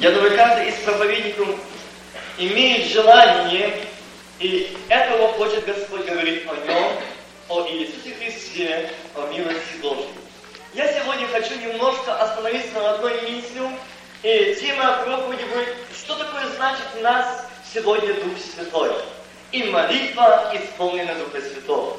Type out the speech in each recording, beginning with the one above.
я думаю, каждый из проповедников имеет желание, и этого хочет Господь говорить о нем, о Иисусе Христе, о милости Божьей. Я сегодня хочу немножко остановиться на одной мысли, и тема проповеди будет, что такое значит у нас сегодня Дух Святой, и молитва, исполнена Духа Святого.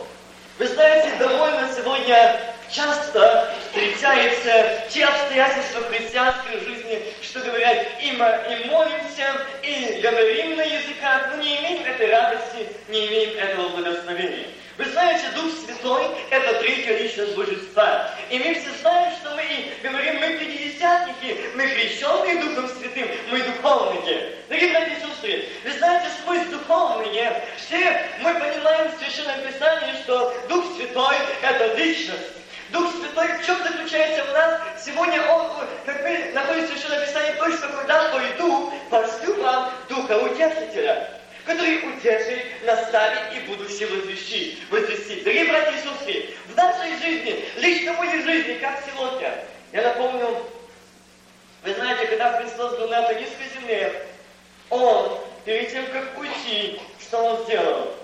Вы знаете, довольно сегодня часто встречаются те обстоятельства христианской жизни, что говорят, и, и молимся, и говорим на языках, но не имеем этой радости, не имеем этого благословения. Вы знаете, Дух Святой – это третья личность Божества. И мы все знаем, что мы говорим, мы пятидесятники, мы крещенные Духом Святым, мы духовники. Дорогие братья и сестры, вы знаете, сквозь духовные, все мы понимаем в Священном Писании, что Дух Святой – это личность. В чем заключается в нас? Сегодня Он, как мы находим в Священном Писании, точно когда твой Дух пошлю вам Духа Утешителя который утешит, наставит и будущее возвещит. возвестит. Дорогие братья и сестры, в нашей жизни, лично в моей жизни, как сегодня, я напомню, вы знаете, когда Христос был на этой низкой земле, Он, перед тем, как уйти, что Он сделал?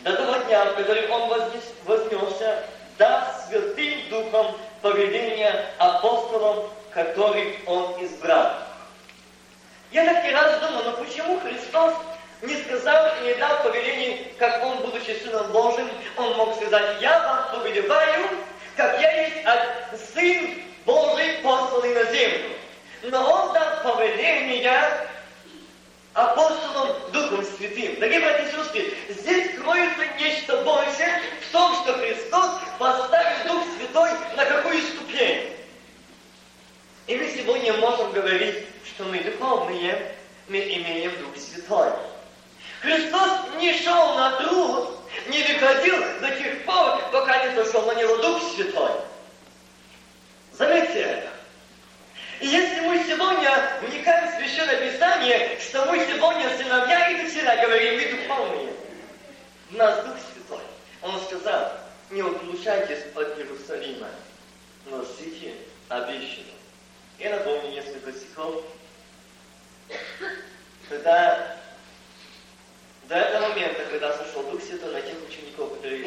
До того дня, в который Он вознес, вознесся, дав Святым Духом повеление апостолам, которых Он избрал. Я так не раз думал, но почему Христос не сказал и не дал повелений, как Он, будучи Сыном Божьим, Он мог сказать, я вам повелеваю, как я есть Сын Божий, посланный на землю. Но Он дал повеление апостолам Духом Святым. Дорогие братья и сестры, здесь кроется нечто большее в том, что Христос поставил Дух Святой на какую ступень. И мы сегодня можем говорить, что мы духовные, мы имеем Дух Святой. Христос не шел на труд, не выходил до тех пор, пока не зашел на него Дух Святой. Заметьте это. И если мы сегодня вникаем в Священное Писание, что мы сегодня сыновья и дочеря говорим, мы духовные, у нас Дух Святой. Он сказал, не отлучайтесь от Иерусалима, но ждите обещанного. Я напомню несколько стихов когда до этого момента, когда сошел Дух Святой на тех учеников, которые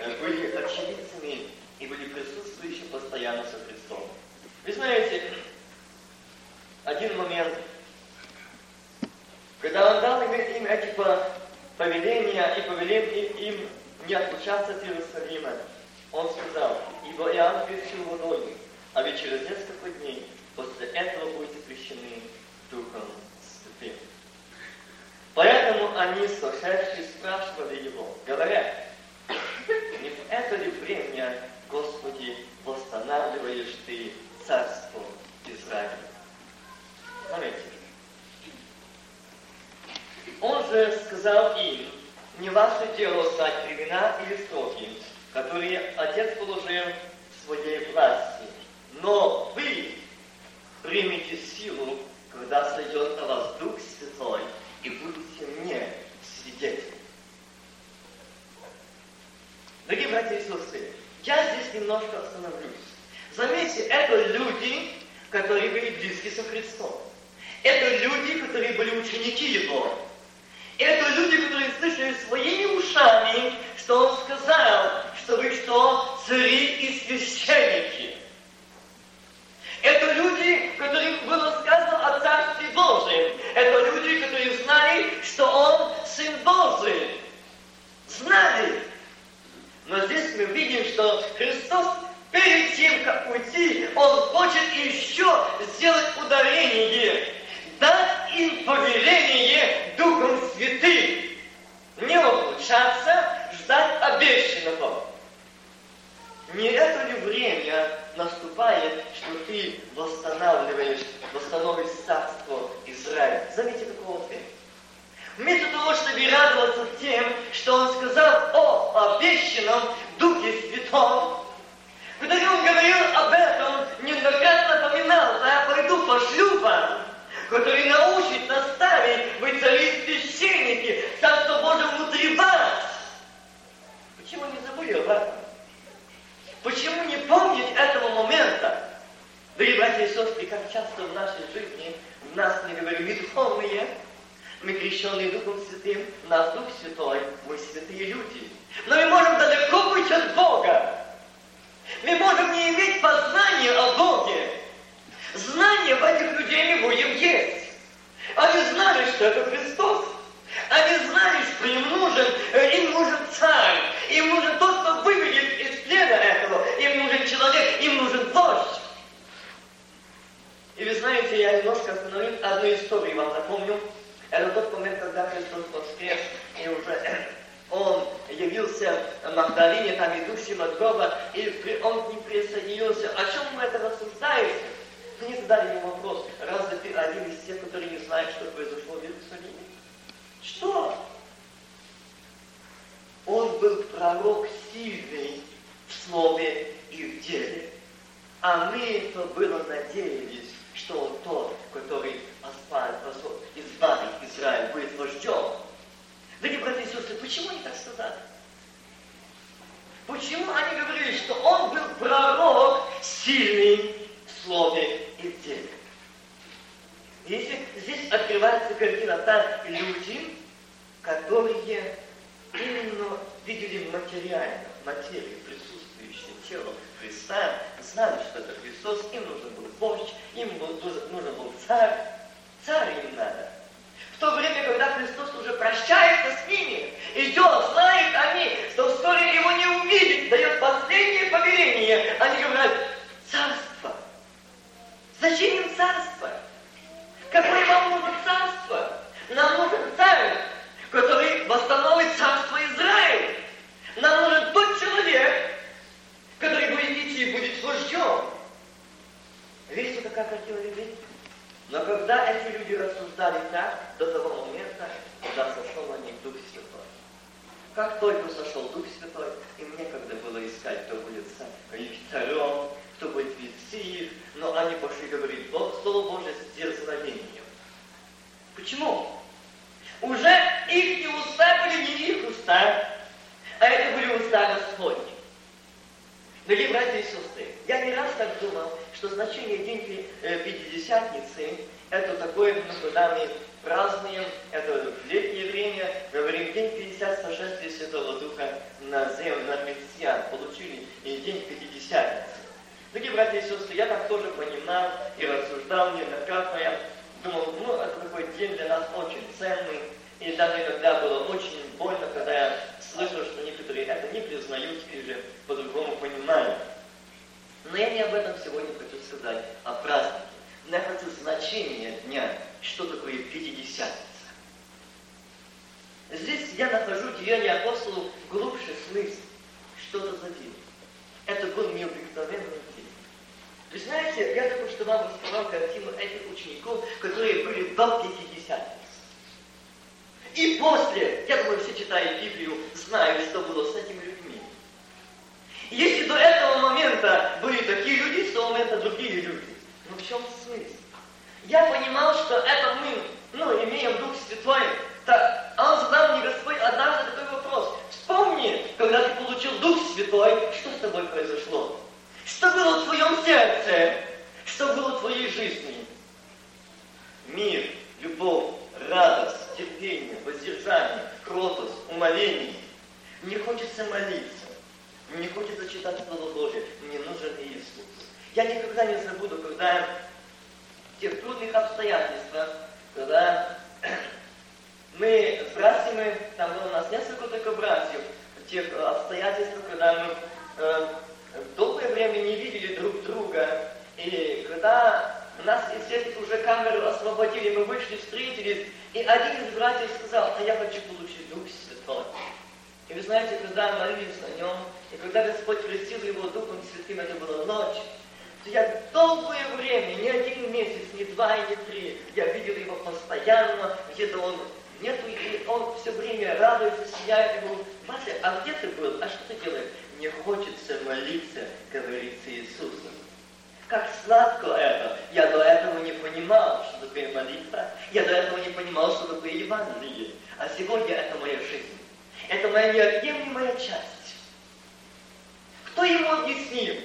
э, были очевидцами и были присутствующими постоянно со Христом. Вы знаете, один момент, когда Он дал им, эти повеления и повелел им не отлучаться от Иерусалима, Он сказал, ибо Иоанн крестил водой, а ведь через несколько дней после этого будете крещены Духом Святым. Поэтому они, сошедшие, спрашивали его, говоря, не в это ли время, Господи, восстанавливаешь Ты царство Израиля? Смотрите. Он же сказал им, не ваше дело стать времена или сроки, которые Отец положил в своей власти, но вы примите силу, когда сойдет на вас Дух Святой, и будете мне свидетелями. Дорогие братья и сестры, я здесь немножко остановлюсь. Заметьте, это люди, которые были близки со Христом. Это люди, которые были ученики Его. Это люди, которые слышали своими ушами, что Он сказал, что вы что, цари и священники. Это люди, которым было сказано о Царстве Божьем. Это люди, которые знали, что Он Сын Божий. Знали. Но здесь мы видим, что Христос перед тем, как уйти, Он хочет еще сделать ударение, дать им повеление Духом Святым. Не отлучаться, ждать обещанного. Не это ли время наступает, что ты восстанавливаешь, восстановишь царство Израиля? Заметьте, какого ответа. Вместо того, чтобы радоваться тем, что он сказал о обещанном Духе Святом, когда он говорил об этом, неоднократно напоминал, да я пойду пошлю вам, который научит, наставит, вы цари священники, Царство Божие внутри вас. Почему не забыли об этом? Почему не помнить этого момента? Да братья и сестры, как часто в нашей жизни в нас, мы говорим, духовные, мы крещенные Духом Святым, нас Дух Святой, мы святые люди. Но мы можем далеко быть от Бога. Мы можем не иметь познания о Боге. Знания в этих людей мы будем есть. Они знали, что это Христос. Они знали, что им нужен, э, им нужен царь, им нужен тот, кто выведет из плена этого, им нужен человек, им нужен вождь. И вы знаете, я немножко остановил одну историю, вам напомню. Это тот момент, когда Христос воскрес, и уже он явился Магдалине, там идущим от гроба, и он к ним присоединился. О чем вы это рассуждаете? Мне задали ему вопрос, разве ты один из тех, которые не знают, что произошло в Иерусалиме? Что? Он был пророк сильный в слове и в деле. А мы то было надеялись, что он тот, который избавит Израиль, будет вождем. Дорогие братья и сестры, почему они так сказали? Почему они говорили, что он был пророк сильный в слове и в деле? Если здесь открывается картина та люди, которые именно видели материально, материю, присутствующее тело Христа, знали, что это Христос, им нужен был вождь, им был, нужен был царь, царь им надо. В то время, когда Христос уже прощается с ними, идет, знает они, что вскоре его не увидит, дает последнее повеление, они говорят, царство? Какое вам нужно царство? Нам нужен царь, который восстановит царство Израиля. Нам нужен тот человек, который будет идти и будет вождем. Видите, какая картина любви? Но когда эти люди рассуждали так, до того момента, когда сошел на них Дух Святой. Как только сошел Дух Святой, им некогда было искать, кто будет царем, кто будет вести их, но они пошли говорить Слово Божие с дерзновением. Почему? Уже их уста были не их уста, а это были уста Господни. Дорогие братья и сестры, я не раз так думал, что значение День э, Пятидесятницы – это такое, ну, когда мы празднуем, это летнее время, говорим День 50 сошествия Святого Духа на землю, на христиан, получили и День Пятидесятницы. Дорогие братья и сестры, я так тоже понимал и рассуждал неоднократно, я думал, ну, это такой день для нас очень ценный, и даже иногда было очень больно, когда я слышал, что некоторые это не признают или же по-другому понимают. Но я не об этом сегодня хочу сказать, о празднике. Но я хочу значение дня, что такое Пятидесятница. Здесь я нахожу деяние апостолов глубже смысл. Что это за день? Это был необыкновенный день. Вы знаете, я только что вам рассказал картину этих учеников, которые были до Пятидесятницы. И после, я думаю, все читают Библию, знают, что было с этими людьми. Если до этого момента были такие люди, с того момента другие люди. Но в чем смысл? Я понимал, что это мы, ну, имеем Дух Святой. Так, а он задал мне Господь однажды такой вопрос. Вспомни, когда ты получил Дух Святой, что с тобой произошло? Что было в твоем сердце? Что было в твоей жизни? Мир, любовь, радость, терпение, воздержание, кротость, умоление. Мне хочется молиться. Мне хочется читать Слово Божие. Мне нужен Иисус. Я никогда не забуду, когда в тех трудных обстоятельствах, когда мы с братьями, там было у нас несколько только братьев, в тех обстоятельствах, когда мы э, долгое время не видели друг друга, и когда нас, естественно, уже камеру освободили, мы вышли, встретились, и один из братьев сказал, а я хочу получить Дух Святой. И вы знаете, когда молились о нем, и когда Господь крестил его Духом Святым, это была ночь, то я долгое время, не один месяц, не два не три, я видел его постоянно, где-то он нету, и он все время радуется, сияет, и говорит, Мася, а где ты был? А что ты делаешь? Мне хочется молиться, говорится Иисусом. Как сладко это! Я до этого не понимал, что такое молитва. Я до этого не понимал, что такое Евангелие. А сегодня это моя жизнь. Это моя неотъемлемая часть. Кто ему объяснил?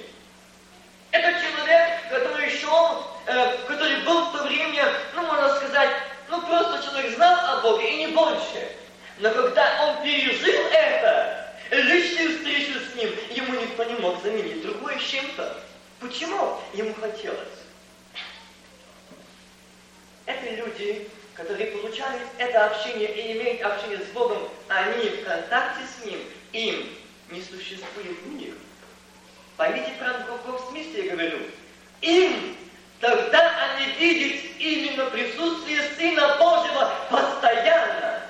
Это человек, который шел, э, который был в то время, ну, можно сказать, ну просто человек знал о Боге и не больше. Но когда он пережил это, личную встречу с ним, ему никто не мог заменить другое с чем-то. Почему ему хотелось? Это люди, которые получали это общение и имеют общение с Богом, они в контакте с Ним, им не существует мир. Поймите прям в глубоком смысле, я говорю. Им тогда они видят именно присутствие Сына Божьего постоянно,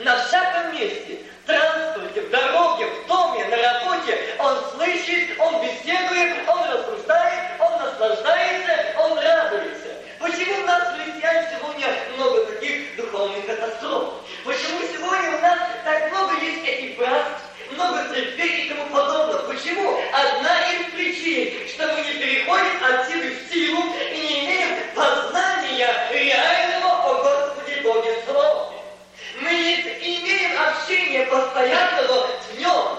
на всяком месте, в транспорте, в дороге, в доме, на работе. Он слышит, он беседует, он рассуждает, он наслаждается, он радуется. Почему у нас, христиан, сегодня много таких духовных катастроф? Почему сегодня у нас так много есть этих братств, много церквей и тому подобное? Почему? Одна из причин, что мы не переходим от силы в силу и не имеем познания реального о Господе Боге Слова. Мы не имеем общения постоянного в нем.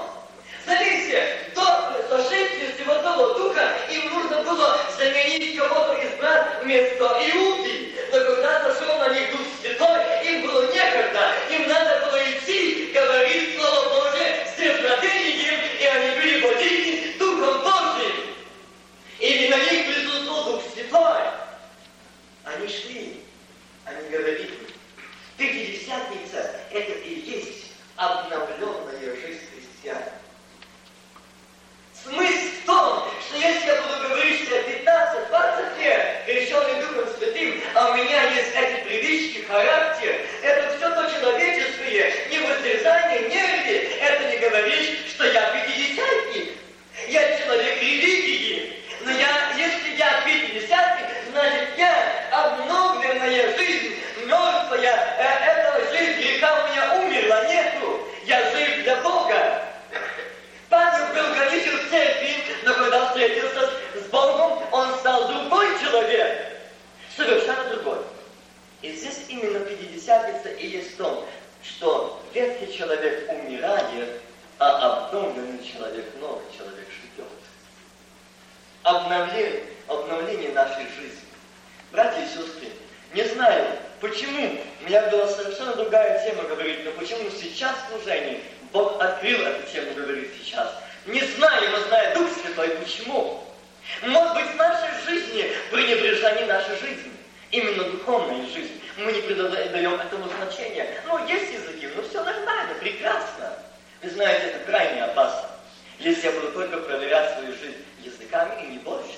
Смотрите, до сошествия Святого Духа им нужно было заменить кого-то из брат вместо Иуды. Но когда сошел на них Дух Святой, им было некогда. Им надо было идти, говорить Слово Божие с им, и они были водители Духом Божьим. И на них присутствовал Дух Святой. Они шли, они говорили. Пятидесятница – это и есть обновленная жизнь христиан. Смысл в том, что если я буду говорить, что я 15-20 лет крещенный Духом Святым, а у меня есть эти привычки, характер, это все то человеческое, не воздержание, нервы, это не говорит, что я пятидесятник. Я человек религии. Но я, если я пятидесятник, значит я обновленная жизнь, мертвая, э, эта жизнь греха у меня умерла, нету. Я жив для Бога. Павел был граничен в церкви, но когда встретился с Богом, он стал другой человек. Совершенно другой. И здесь именно Пятидесятница и есть в том, что ветхий человек умирает, а обновленный человек, новый человек живет. Обновление, обновление нашей жизни. Братья и сестры, не знаю, почему, у меня была совершенно другая тема говорить, но почему сейчас в служении Бог открыл эту тему говорить сейчас. Не знаю, но знаю Дух Святой, почему. Может быть, в нашей жизни пренебрежена не наша жизнь, именно духовная жизнь. Мы не придаем этому значения. Ну, есть языки, но все нормально, прекрасно. Вы знаете, это крайне опасно. Если я буду только проверять свою жизнь языками и не больше.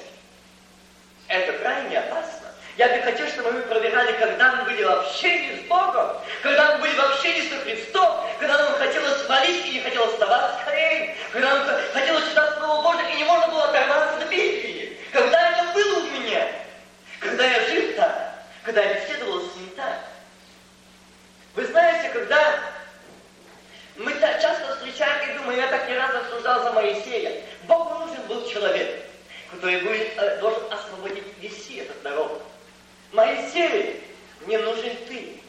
Это крайне опасно. Я бы хотел, чтобы мы проверяли, когда мы были в общении с Богом, когда мы были в общении со Христом, когда нам хотелось молить и не хотелось вставать скорее, когда нам хотелось читать Слово Божие и не можно было оторваться от Библии. Когда это было у меня? Когда я жил так, когда я беседовал с ним так. Вы знаете, когда мы так часто встречаем и думаем, я так не раз обсуждал за Моисея, Богу нужен был человек, который будет, э, должен освободить весь этот народ. Моисей, мне нужен ты.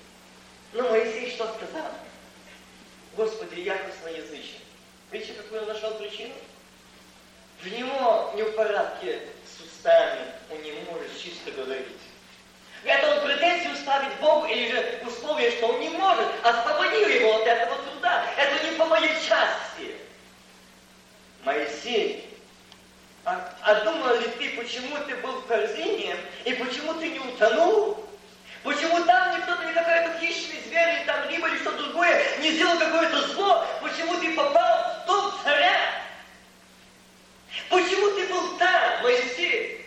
Но Моисей что сказал? Господи, я косноязычен. Видите, какую он нашел причину? В него не в порядке с устами, он не может чисто говорить. Это он претензию ставить Богу или же условие, что он не может, освободил его от этого труда. Это не по моей части. Моисей а, а думал ли ты, почему ты был в корзине, и почему ты не утонул? Почему там никто-то, не какая-то хищный зверь, или там рыба, или что-то другое, не сделал какое-то зло? Почему ты попал в дом царя? Почему ты был там, Моисей?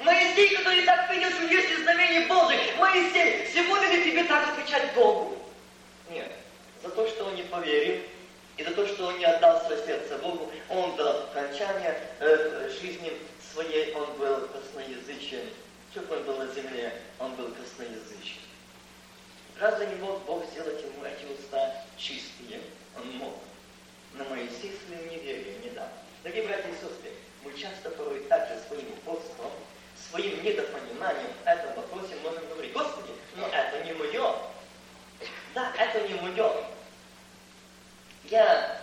Моисей, который так что есть знамение Божие. Моисей, сегодня ли тебе так отвечать Богу? Нет. За то, что он не поверил, и за то, что он не отдал свое сердце Богу, он до окончания э, жизни своей, он был косноязычен. Сколько он был на земле, он был косноязычен. Разве не мог Бог сделать ему эти уста чистые? Он мог. Но Моисей своим неверием не дал. Дорогие братья и сестры, мы часто порой также своим упорством, своим недопониманием в этом вопросе можем говорить, Господи, но это не мое. Да, это не мое. Я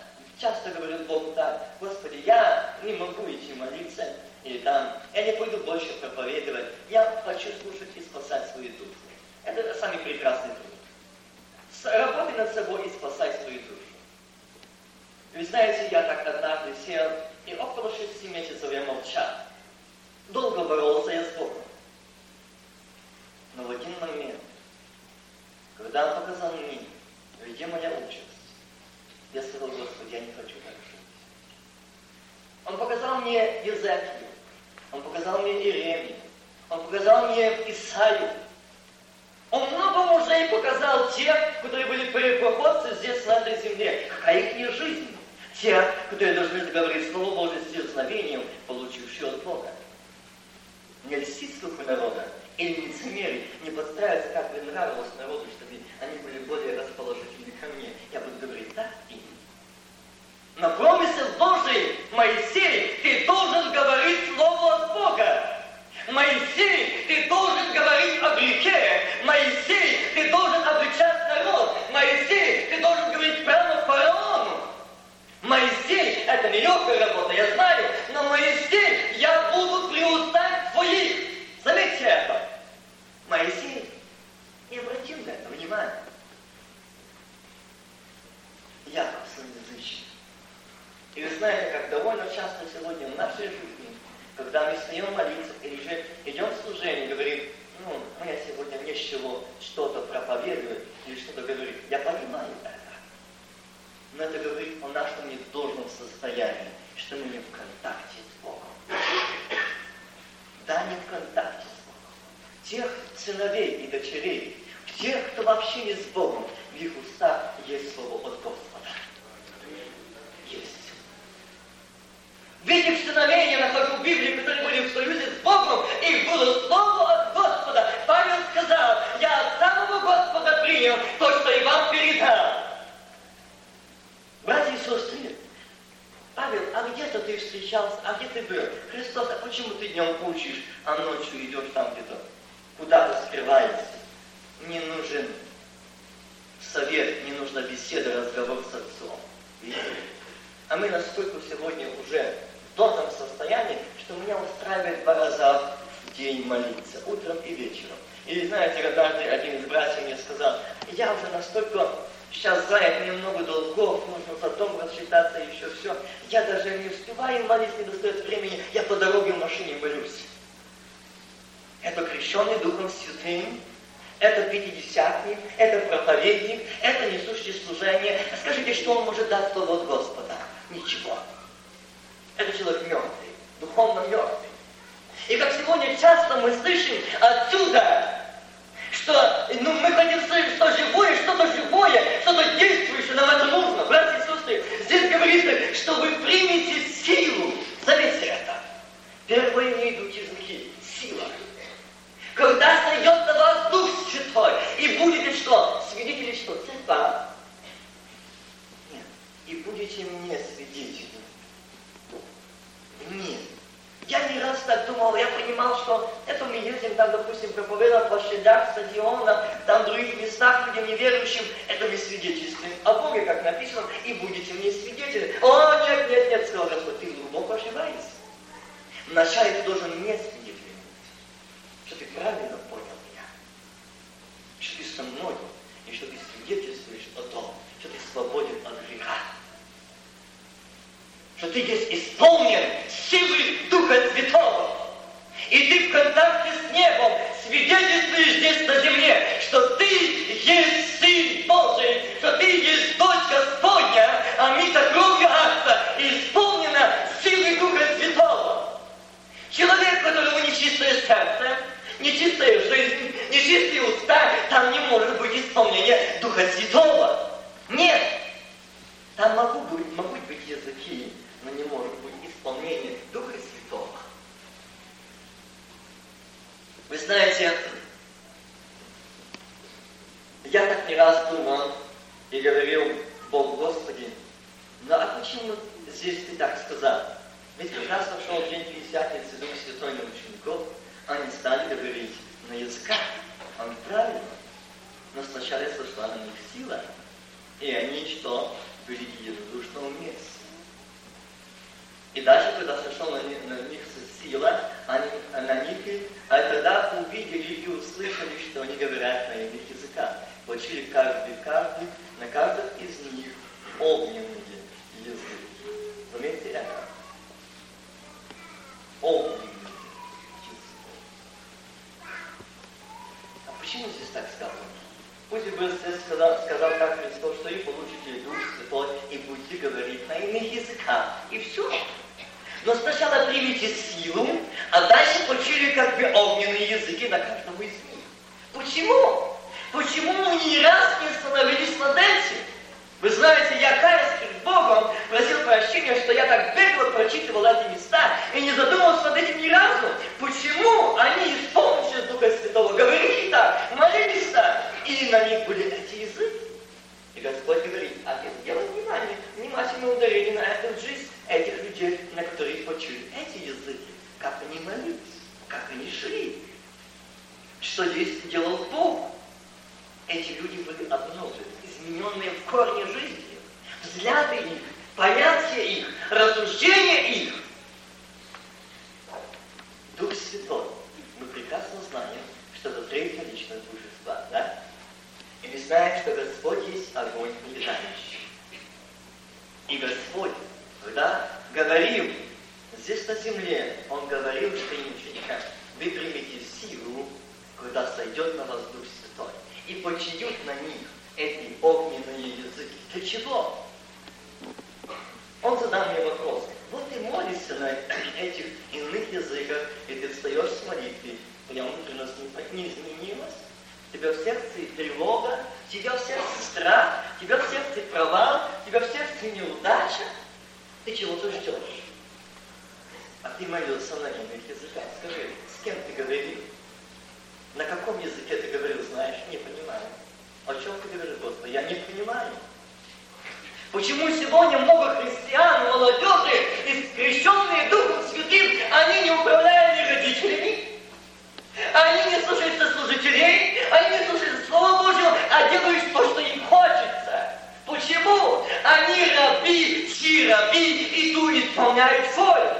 говорю Богу так, Господи, я не могу идти молиться, или там, я не пойду больше проповедовать, я хочу слушать и спасать свою душу. Это самый прекрасный труд. Работай над собой и спасай свою душу. Вы знаете, я так однажды сел, и около шести месяцев я молчал. Долго боролся я с Богом. Но в один момент, когда Он показал мне, где моя участь, я сказал, Господи, я не хочу так жить. Он показал мне Езекию, Он показал мне Иеремию, Он показал мне Исаию, он много мужей показал тех, которые были первопроходцы здесь, на этой земле. Какая их жизнь? Те, которые должны говорить Слово Божие с дерзновением, получившие от Бога. Не льстить духу народа или лицемерить, не подстраиваться, как бы нравилось народу, чтобы они были более расположительны ко мне. Я буду говорить так и на промысел Божий, Моисей, ты должен говорить Слово от Бога. Моисей, ты должен говорить о грехе. Моисей, ты должен обличать народ. Моисей, ты должен говорить прямо фараону. Моисей, это нелегкая работа, я знаю, но Моисей, я буду при устах твоих. Заметьте это. Моисей не обратил на это внимания. Яков язычник. И вы знаете, как довольно часто сегодня в нашей жизни когда мы встаем молиться или же идем в служение, говорим, ну, мы я сегодня не с чего что-то проповедую или что-то говорю. Я понимаю это. Но это говорит о нашем недолжном состоянии, что мы не в контакте с Богом. Да, не в контакте с Богом. Тех сыновей и дочерей, тех, кто вообще не с Богом, в их устах есть слово от Господа. Есть. В этих сыновей я нахожу в Библии, которые были в союзе с Богом, их было слово от Господа. Павел сказал, я от самого Господа принял то, что и вам передал. Братья и сестры, Павел, а где-то ты встречался, а где ты был? Христос, а почему ты днем учишь, а ночью идешь там где-то? Куда-то скрываешься? Не нужен совет, не нужна беседа, разговор с отцом. Видите? А мы настолько сегодня уже в том состоянии, что меня устраивает два раза в день молиться, утром и вечером. И знаете, однажды один из братьев мне сказал, я уже настолько сейчас занят, мне много долгов, нужно потом рассчитаться еще все. Я даже не успеваю молиться, не достает времени, я по дороге в машине молюсь. Это крещенный Духом Святым, это пятидесятник, это проповедник, это несущий служение. Скажите, что он может дать слово от Господа? Ничего. Это человек мертвый, духовно мертвый. И как сегодня часто мы слышим отсюда, что ну, мы хотим слышать, что живое, что-то живое, что-то действующее, нам это нужно. Братья и сестры, здесь говорится, что вы примете силу. Заметьте это. Первые не идут языки. Сила. Когда сойдет на вас Дух Святой, и будете что? Свидетели что? Церковь? Нет. И будете мне свидетели. Нет. Я не раз так думал, я понимал, что ездим там, допустим, проповедовать площадях, стадионах, там в других местах людям неверующим, это мы свидетельствуем о Боге, как написано, и будете мне свидетели. О, нет, нет, нет, сказал Господь, ты глубоко ошибаешься. Вначале ты должен мне свидетельствовать, что ты правильно понял меня, что ты со мной, и что ты свидетельствуешь о том, что ты свободен от греха что ты есть исполнен силы Духа Святого. И ты в контакте с небом свидетельствуешь здесь на земле, что ты есть Сын Божий, что ты есть дочь Господня, омита кровью Акта, исполнена силой Духа Святого. Человек, у которого нечистое сердце, нечистая жизнь, нечистые уста, там не может быть исполнения Духа Святого. Нет. Там могут быть, могут быть языки, но не может быть исполнение Духа Святого. Вы знаете, я так не раз думал и говорил, Бог Господи, ну а почему здесь ты так сказал? Ведь как раз пошел день Пятидесятницы, Дух Святой на учеников, они стали говорить на языках. Он правильно. Но сначала сошла на них сила, и они что? Были единодушно вместе. И дальше, когда сошел на, них, на них сила, они, на них, а когда увидели и услышали, что они говорят на иных языках, получили каждый, каждый, на каждом из них огненные языки. Заметьте это. Огненные языки. А почему здесь так сказано? Пусть бы Иисус сказал, сказал так Христос, что и получите Дух Святой, и будете говорить на иных языках. И все. Но сначала примите силу, а дальше почили как бы огненные языки на каждого из них. Почему? Почему мы ни раз не остановились над этим? Вы знаете, я каюсь перед Богом, просил прощения, что я так бегло прочитывал эти места и не задумывался над этим ни разу. Почему они, исполнившись Духа Святого, говорили так, молились так, и на них были эти языки? И Господь говорит, а ты делай внимание, внимательное ударение на эту жизнь этих людей, на которых почули эти языки, как они молились, как они шли, что здесь делал Бог. Эти люди были обновлены измененные в корне жизни, взгляды их, понятия их, рассуждения их. Дух Святой. Мы прекрасно знаем, что это третья личность божества, да? И мы знаем, что Господь есть огонь летающий. И Господь, когда говорил здесь на земле, Он говорил своим ученикам, вы примите силу, когда сойдет на вас Дух Святой, и почиют на них эти огненные языки. Для чего? Он задал мне вопрос. Вот ты молишься на этих иных языках, и ты встаешь с молитвы. Твоя внутренность не изменилась. У тебя в сердце тревога, тебя в сердце страх, тебя в сердце провал, тебя в сердце неудача. Ты чего-то ждешь. А ты молился на иных языках. Скажи, с кем ты говорил? На каком языке ты говорил, знаешь? Не понимаю. О чем ты говоришь, Господи? Я не понимаю. Почему сегодня много христиан, молодежи, искрещенные Духом Святым, они не управляемы родителями, они не слушаются служителей, они не слушают Слово Божьего, а делают то, что им хочется. Почему? Они раби, все раби, и ту исполняют волю.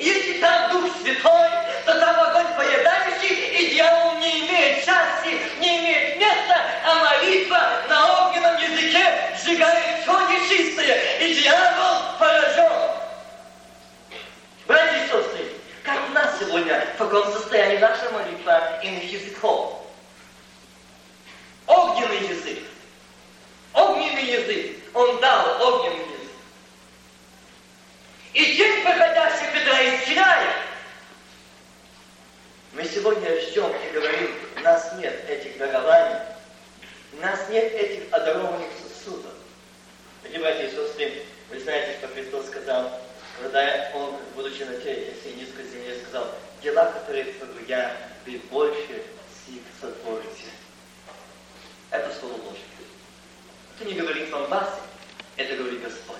Если там Дух Святой, то там огонь поедающий, и дьявол не имеет части, не имеет места, а молитва на огненном языке сжигает все нечистое, и дьявол поражен. Братья и сестры, как у нас сегодня, в каком состоянии наша молитва иных языков? Огненный язык. Огненный язык. Он дал огненный язык. И день проходящий Петра исчеряет. Мы сегодня ждем и говорим, у нас нет этих дарований, у нас нет этих одарованных сосудов. Дорогие братья и сестры, вы знаете, что Христос сказал, когда Он, будучи на теле, всей низкой земле, сказал, дела, которые творю я, вы больше сих сотворите. Это слово ложь. Не говорит вам вас, это говорит Господь.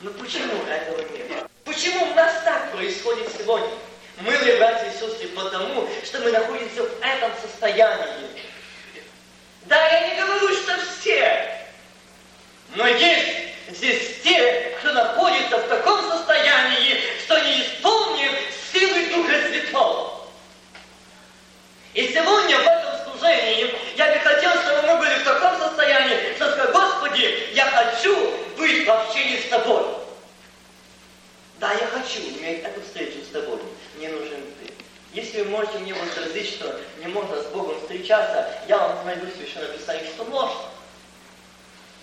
Но почему этого нет? Почему у нас так происходит сегодня? Мы, братья и сестры, потому, что мы находимся в этом состоянии. Да, я не говорю, что все, но есть здесь те, кто находится в таком состоянии, что не исполнен силы Духа Святого. И сегодня в этом служении я бы хотел, чтобы мы были в таком состоянии, что сказать, Господи, я хочу быть в общении с Тобой. Да, я хочу иметь эту встречу с Тобой. Мне нужен Ты. Если вы можете мне возразить, что не можно с Богом встречаться, я вам найду священное писание, что можно.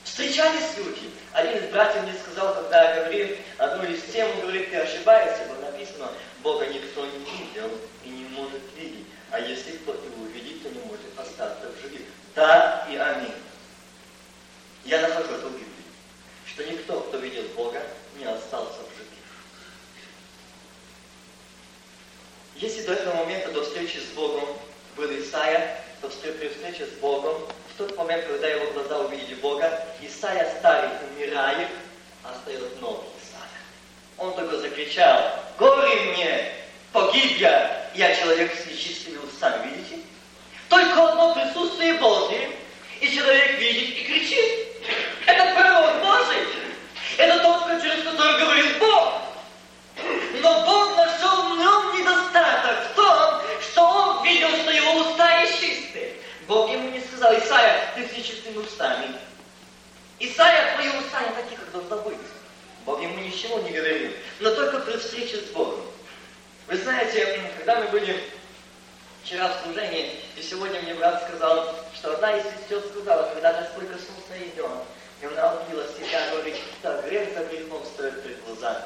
Встречались люди. Один из братьев мне сказал, когда я говорил одну из тем, он говорит, ты ошибаешься, было написано, Бога никто не видел и не может видеть. А если кто его увидит, то не может остаться в живых. Да и аминь. Я нахожу это в Библии, что никто, кто видел Бога, не остался в живых. Если до этого момента, до встречи с Богом, был Исаия, то при встрече с Богом, в тот момент, когда его глаза увидели Бога, Исаия старый умирает, а остается новый Исаия. Он только закричал, горе мне, погиб я, я человек с нечистыми устами, видите? Только одно присутствие Божье, и человек видит и кричит. Это пророк Божий. Это тот, через который говорил Бог. Но Бог нашел в нем недостаток в том, что он видел, что его уста есть чистые. Бог ему не сказал, Исайя, ты с нечистыми устами. Исайя, твои уста не такие, как должно быть. Бог ему ничего не говорил, но только при встрече с Богом. Вы знаете, когда мы были вчера в служении, и сегодня мне брат сказал, что одна из сестер сказала, когда Господь коснулся ее, и она убила себя, говорит, что грех за грехом стоит перед глазами.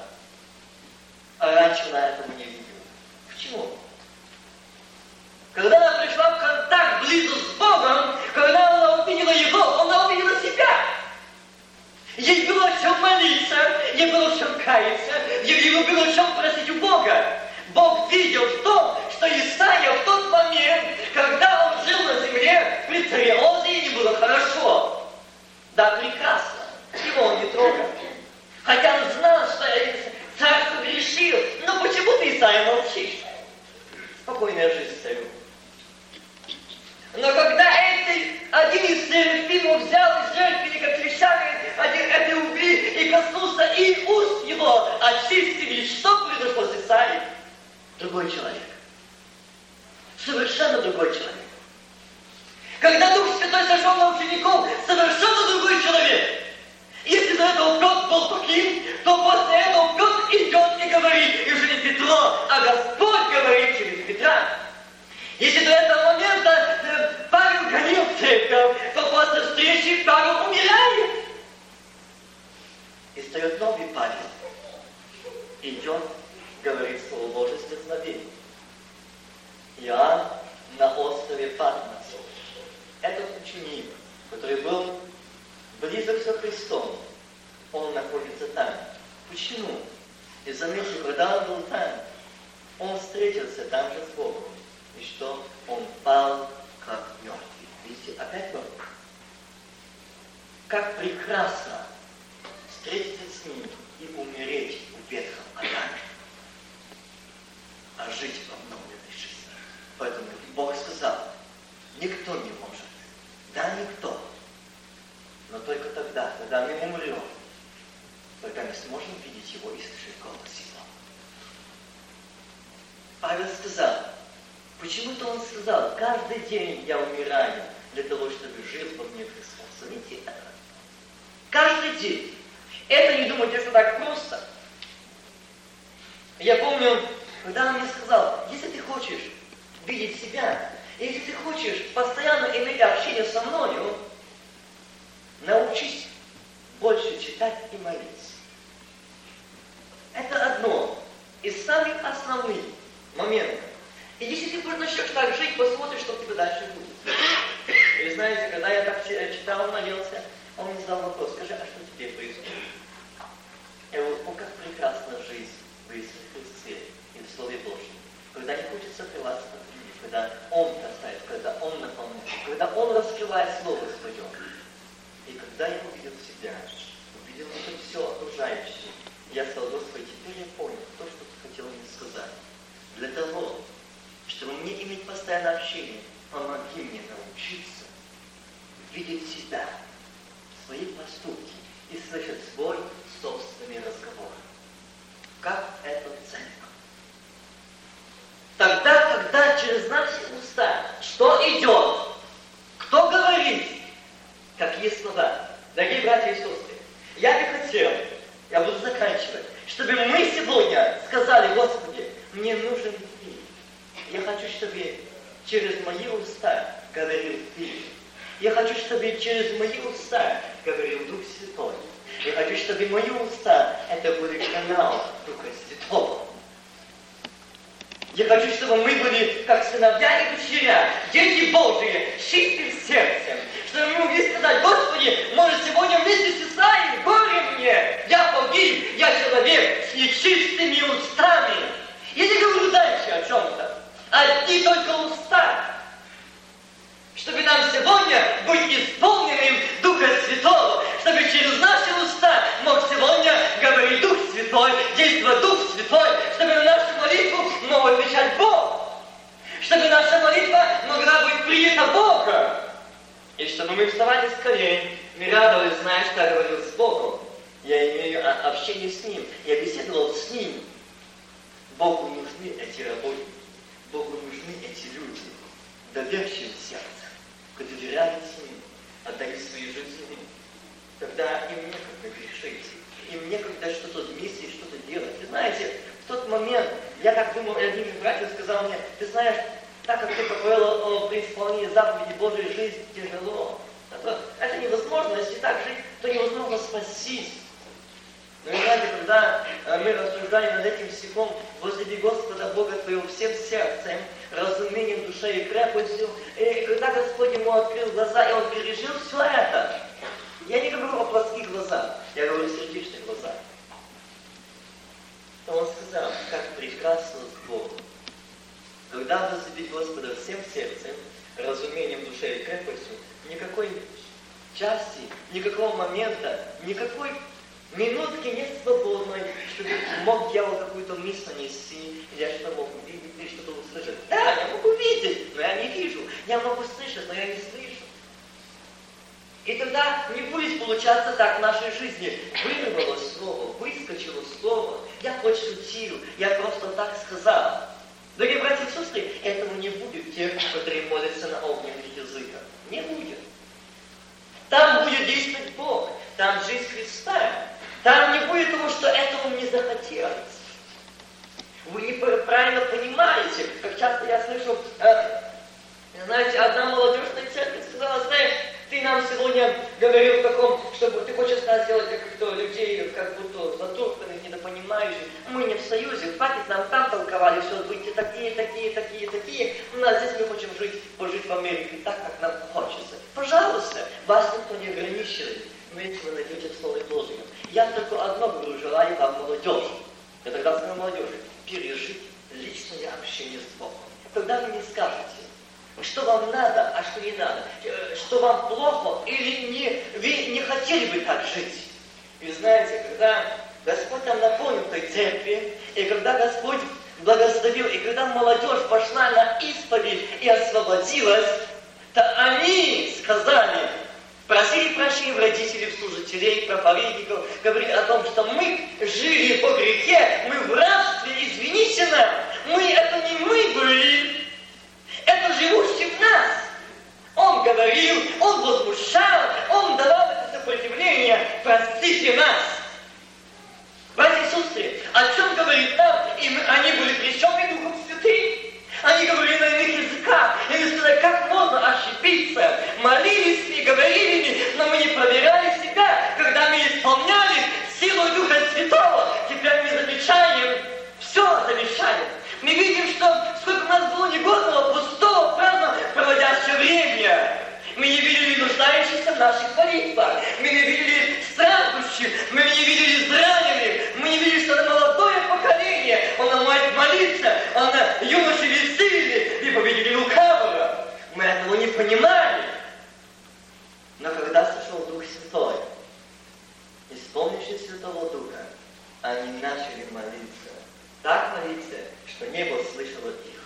А раньше она этого не видела. Почему? Когда она пришла в контакт близко с Богом, когда она увидела Его, она увидела себя. Ей было о чем молиться, ей было в чем каяться, ей было о чем просить у Бога. Бог видел в том, что Исаия в тот момент, когда он жил на земле, при Озии не было хорошо. Да, прекрасно. Его он не трогал. Хотя он знал, что царство грешил. Но почему ты, Исаия, молчишь? Спокойная жизнь царю. Но когда эти, один из серафимов взял из жертвенника клещами один, этой угли и коснулся и уст его, очистили, что произошло с Исаией? Другой человек. Совершенно другой человек. Когда Дух Святой сошел на учеников, совершенно другой человек. Если до этого Петр был таким, то после этого Петр идет и говорит, и уже не Петро, а Господь говорит через Петра. Если до этого момента э, Павел гонил церковь, то после встречи Павел умирает. И встает новый Павел. Идет, говорит с дерзновением. Иоанн на острове Патмос. Этот ученик, который был близок со Христом, он находится там. Почему? И заметьте, когда он был там, он встретился там же с Богом. И что? Он пал как мертвый. Видите, опять мертвый. Как прекрасно встретиться с ним и умереть в ветхом Адаме, а жить в обновленной жизни. Поэтому Бог сказал, никто не может. Да, никто. Но только тогда, когда мы умрем, только мы сможем видеть Его и слышать голос Его. Павел сказал, почему-то он сказал, каждый день я умираю для того, чтобы жил во мне Христос. Заметьте это. Каждый день. Это не думайте, что так просто. Я помню, когда он мне сказал, если ты хочешь видеть себя, если ты хочешь постоянно иметь общение со мною, научись больше читать и молиться. Это одно из самых основных моментов. И если ты начнешь так жить, посмотришь, что у тебя дальше будет. И знаете, когда я так читал, молился, он мне задал вопрос, скажи, а что тебе происходит? Я говорю, о, как прекрасна жизнь в Иисусе Слове Божьем. Когда не хочется отрываться от когда Он касается, когда Он наполняет, когда Он раскрывает Слово Свое. И когда я увидел себя, увидел это все окружающее, я сказал, Господи, теперь я понял то, что Ты хотел мне сказать. Для того, чтобы мне иметь постоянное общение, помоги мне научиться видеть себя, свои поступки и слышать свой собственный разговор. Как это ценно. Тогда, когда через наши уста что идет, кто говорит, какие слова. Дорогие братья и сестры, я бы хотел, я буду заканчивать, чтобы мы сегодня сказали, Господи, мне нужен Ты. Я хочу, чтобы через мои уста говорил Ты. Я хочу, чтобы через мои уста говорил Дух Святой. Я хочу, чтобы мои уста это были канал Духа Святого. Я хочу, чтобы мы были как сыновья и дочеря, дети Божии, чистым сердцем. Чтобы мы могли сказать, Господи, может сегодня вместе с Исаией, горе мне, я погиб, я человек с нечистыми устами. Я не говорю дальше о чем-то. Одни только уста. Чтобы нам сегодня быть исполненным Духа Святого, чтобы через наши уста мог сегодня говорить Дух Святой, действовать Дух Святой, чтобы на нашу молитву мог отвечать Бог, чтобы наша молитва могла быть принята Богом, и чтобы мы вставали с колен, мы радовались, зная, что я говорил с Богом. Я имею общение с Ним, я беседовал с Ним. Богу нужны эти работники, Богу нужны эти люди, доверчивые сердце кто доверяет Ним, отдают свои жизни. Когда им некогда грешить, им некогда что-то вместе что-то делать. И знаете, в тот момент, я как думал, один из братьев сказал мне, ты знаешь, так как только говорил при исполнении заповеди Божьей жизнь тяжело. Это, это невозможно, если так жить, то невозможно спастись. Но знаете, когда э, мы рассуждали над этим стихом, возлюби Господа Бога твоего всем сердцем, разумением, душой и крепостью, и когда Господь ему открыл глаза, и он пережил все это, я не говорю о плоских глазах, я говорю о сердечных глазах. То он сказал, как прекрасно с Богом. Когда возлюбить Господа всем сердцем, разумением, душой и крепостью, никакой части, никакого момента, никакой минутки нет свободной, чтобы мог дьявол какую-то мысль нанести, или я что-то мог увидеть, или что-то услышать. Да, я могу видеть, но я не вижу. Я могу слышать, но я не слышу. И тогда не будет получаться так в нашей жизни. Вырвалось слово, выскочило слово. Я хоть шутил, я просто так сказал. Дорогие братья и сестры, этого не будет тех, которые молятся на огненных языках. Не будет. Там будет действовать Бог, там жизнь Христа. Там не будет того, что этого не захотелось. Вы неправильно понимаете, как часто я слышу, э, знаете, одна молодежная церковь сказала, знаешь, ты нам сегодня говорил в таком, чтобы ты хочешь нас сделать как кто людей, как будто затурканных, недопонимающих. Мы не в союзе, хватит нам там толковали, что будете такие, такие, такие, такие. Ну, а здесь мы хотим жить, пожить в Америке так, как нам хочется. Пожалуйста, вас никто не ограничивает. Найдете Слово Божье, я только одно говорю, желаю вам молодежь. Я тогда сказал молодежи, пережить личное общение с Богом. Тогда вы не скажете, что вам надо, а что не надо, что вам плохо или не, вы не хотели бы так жить. И знаете, когда Господь нам напомнил той церкви, и когда Господь благословил, и когда молодежь пошла на исповедь и освободилась, то они сказали, просили прощения родителей, служителей, проповедников, говорили о том, что мы жили по грехе, мы в рабстве, извините нам, мы, это не мы были, это живущий в нас. Он говорил, он возмущал, он давал это сопротивление, простите нас. Братья и сестры, о чем говорит нам? И мы, они были крещены Духом Святым. Они говорили на иных языках. И они сказали, как можно ошибиться? Молились и говорили, но мы не проверяли себя. Когда мы исполняли силу Духа Святого, теперь мы замечаем, все замечаем. Мы видим, что сколько у нас было негодного, пустого, праздного, проводящего время. Мы не видели нуждающихся в наших молитвах. Мы не видели страждущих. Мы не видели израненных. Мы не видели, что это молодое поколение. Он может молиться. Он юноши весели и победили лукавого. Мы этого не понимали. Но когда сошел Дух Святой, исполнившись Святого Духа, они начали молиться. Так молиться, что небо слышало их.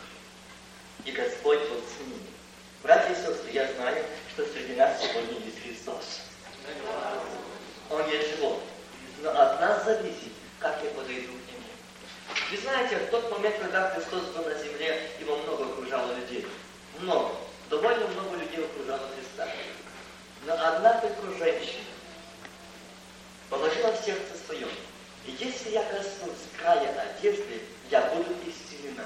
И Господь был с ними. Братья и сестры, я знаю, что среди нас сегодня есть Христос. Он есть живой. От нас зависит, как я подойду к Нему. Вы знаете, в тот момент, когда Христос был на земле, его много окружало людей. Много. Довольно много людей окружало Христа. Но одна только женщина положила в сердце своем, и если я коснусь края одежды, я буду исцелена.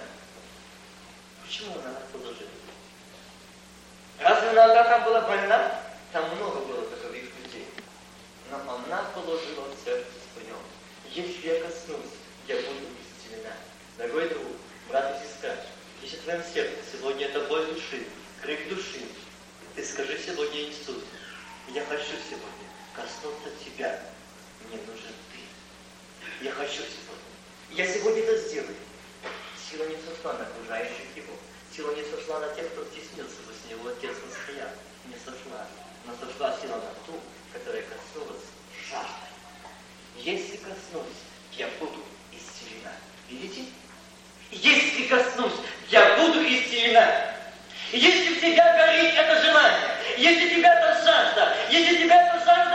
Почему она так положила? Разве она там была больна? Там много было таковых людей. Но она положила в сердце своем. Если я коснусь, я буду исцелена. Дорогой друг, брат и сестра, если в твоем сердце сегодня это боль души, крик души, ты скажи сегодня Иисус, я хочу сегодня коснуться Тебя. Мне нужен Ты. Я хочу сегодня. Я сегодня это сделаю. Сила не сошла на окружающих его. Сила не сошла на тех, кто стеснился возле него тесно стоял. Не сошла. Но сошла сила на ту, которая коснулась жажды. Если коснусь, я буду исцелена. Видите? Если коснусь, я буду исцелена. Если в тебя горит это желание, если тебя это жажда, если тебя это жажда